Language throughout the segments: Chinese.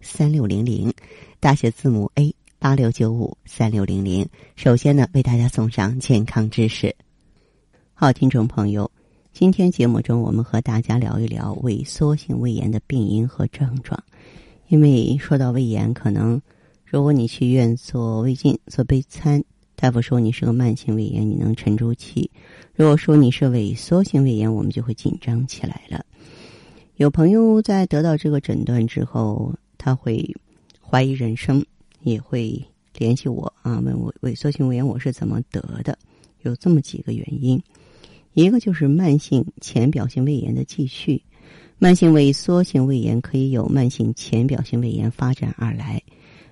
三六零零，大写字母 A 八六九五三六零零。首先呢，为大家送上健康知识。好，听众朋友，今天节目中我们和大家聊一聊萎缩性胃炎的病因和症状。因为说到胃炎，可能如果你去医院做胃镜、做钡餐，大夫说你是个慢性胃炎，你能沉住气；如果说你是萎缩性胃炎，我们就会紧张起来了。有朋友在得到这个诊断之后，他会怀疑人生，也会联系我啊，问我萎缩性胃炎我是怎么得的？有这么几个原因，一个就是慢性浅表性胃炎的继续。慢性萎缩性胃炎可以由慢性浅表性胃炎发展而来，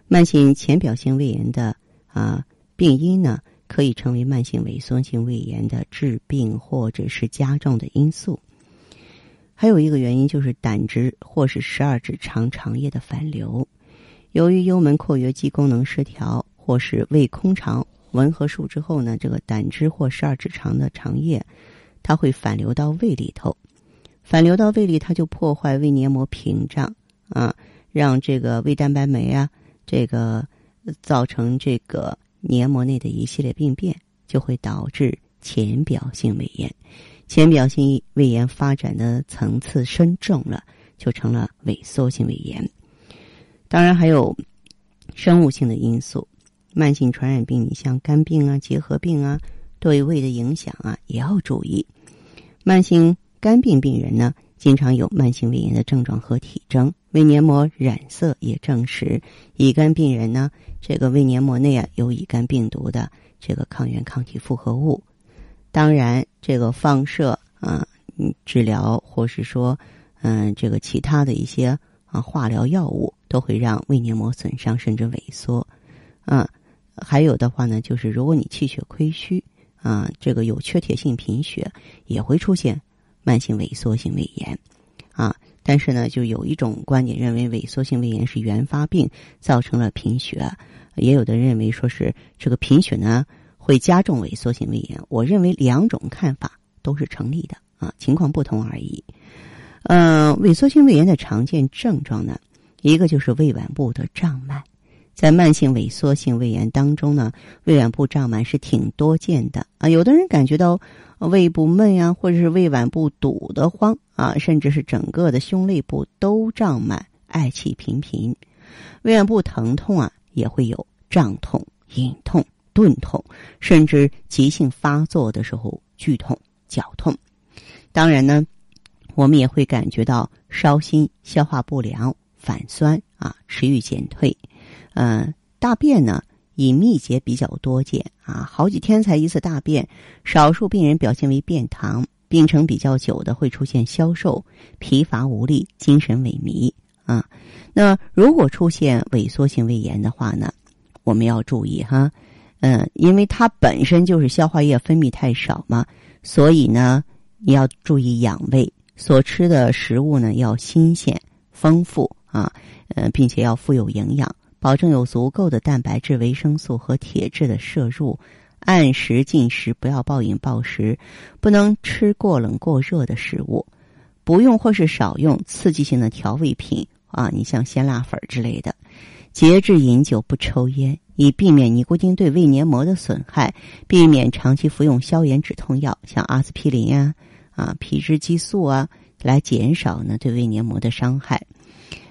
慢性浅表性胃炎的啊病因呢，可以成为慢性萎缩性胃炎的致病或者是加重的因素。还有一个原因就是胆汁或是十二指肠肠液的反流，由于幽门括约肌功能失调或是胃空肠吻合术之后呢，这个胆汁或十二指肠的肠液，它会反流到胃里头。反流到胃里，它就破坏胃黏膜屏障啊，让这个胃蛋白酶啊，这个造成这个黏膜内的一系列病变，就会导致浅表性胃炎。浅表性胃炎发展的层次深重了，就成了萎缩性胃炎。当然还有生物性的因素，慢性传染病，你像肝病啊、结核病啊，对胃的影响啊，也要注意。慢性。肝病病人呢，经常有慢性胃炎的症状和体征，胃黏膜染色也证实。乙肝病人呢，这个胃黏膜内啊有乙肝病毒的这个抗原抗体复合物。当然，这个放射啊，嗯治疗或是说，嗯，这个其他的一些啊化疗药物都会让胃黏膜损伤甚至萎缩。啊，还有的话呢，就是如果你气血亏虚啊，这个有缺铁性贫血也会出现。慢性萎缩性胃炎，啊，但是呢，就有一种观点认为萎缩性胃炎是原发病造成了贫血，也有的认为说是这个贫血呢会加重萎缩性胃炎。我认为两种看法都是成立的啊，情况不同而已。嗯，萎缩性胃炎的常见症状呢，一个就是胃脘部的胀满，在慢性萎缩性胃炎当中呢，胃脘部胀满是挺多见的啊，有的人感觉到。胃部闷呀，或者是胃脘部堵得慌啊，甚至是整个的胸肋部都胀满，嗳气频频。胃脘部疼痛啊，也会有胀痛、隐痛、钝痛，甚至急性发作的时候剧痛、绞痛。当然呢，我们也会感觉到烧心、消化不良、反酸啊，食欲减退。嗯，大便呢？以秘结比较多见啊，好几天才一次大便。少数病人表现为便溏，病程比较久的会出现消瘦、疲乏无力、精神萎靡啊。那如果出现萎缩性胃炎的话呢，我们要注意哈，嗯，因为它本身就是消化液分泌太少嘛，所以呢，你要注意养胃，所吃的食物呢要新鲜、丰富啊，呃，并且要富有营养。保证有足够的蛋白质、维生素和铁质的摄入，按时进食，不要暴饮暴食，不能吃过冷过热的食物，不用或是少用刺激性的调味品啊，你像鲜辣粉之类的，节制饮酒，不抽烟，以避免尼古丁对胃黏膜的损害，避免长期服用消炎止痛药，像阿司匹林啊、啊皮质激素啊，来减少呢对胃黏膜的伤害。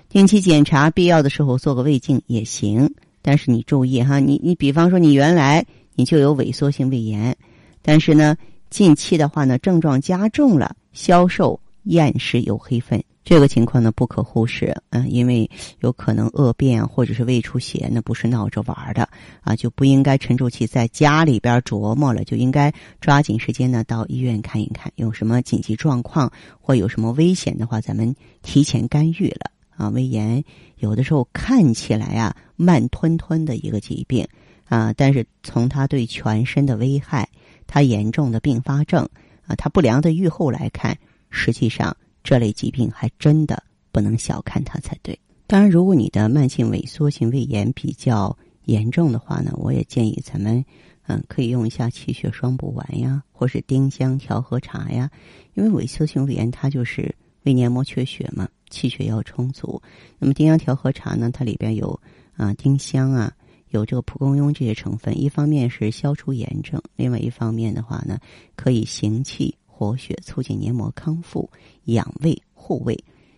定期检查，必要的时候做个胃镜也行。但是你注意哈，你你比方说你原来你就有萎缩性胃炎，但是呢近期的话呢症状加重了，消瘦、厌食、有黑粪，这个情况呢不可忽视。嗯，因为有可能恶变或者是胃出血，那不是闹着玩的啊，就不应该沉住气在家里边琢磨了，就应该抓紧时间呢到医院看一看，有什么紧急状况或有什么危险的话，咱们提前干预了。啊，胃炎有的时候看起来啊慢吞吞的一个疾病啊，但是从它对全身的危害、它严重的并发症啊、它不良的预后来看，实际上这类疾病还真的不能小看它才对。当然，如果你的慢性萎缩性胃炎比较严重的话呢，我也建议咱们嗯可以用一下气血双补丸呀，或是丁香调和茶呀，因为萎缩性胃炎它就是胃黏膜缺血嘛。气血要充足，那么丁香调和茶呢？它里边有啊丁香啊，有这个蒲公英这些成分。一方面是消除炎症，另外一方面的话呢，可以行气活血，促进黏膜康复，养胃护胃。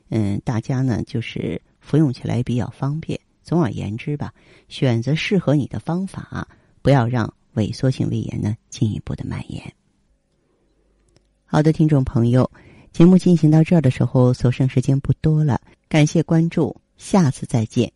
嗯，大家呢就是服用起来比较方便。总而言之吧，选择适合你的方法，不要让萎缩性胃炎呢进一步的蔓延。好的，听众朋友。节目进行到这儿的时候，所剩时间不多了。感谢关注，下次再见。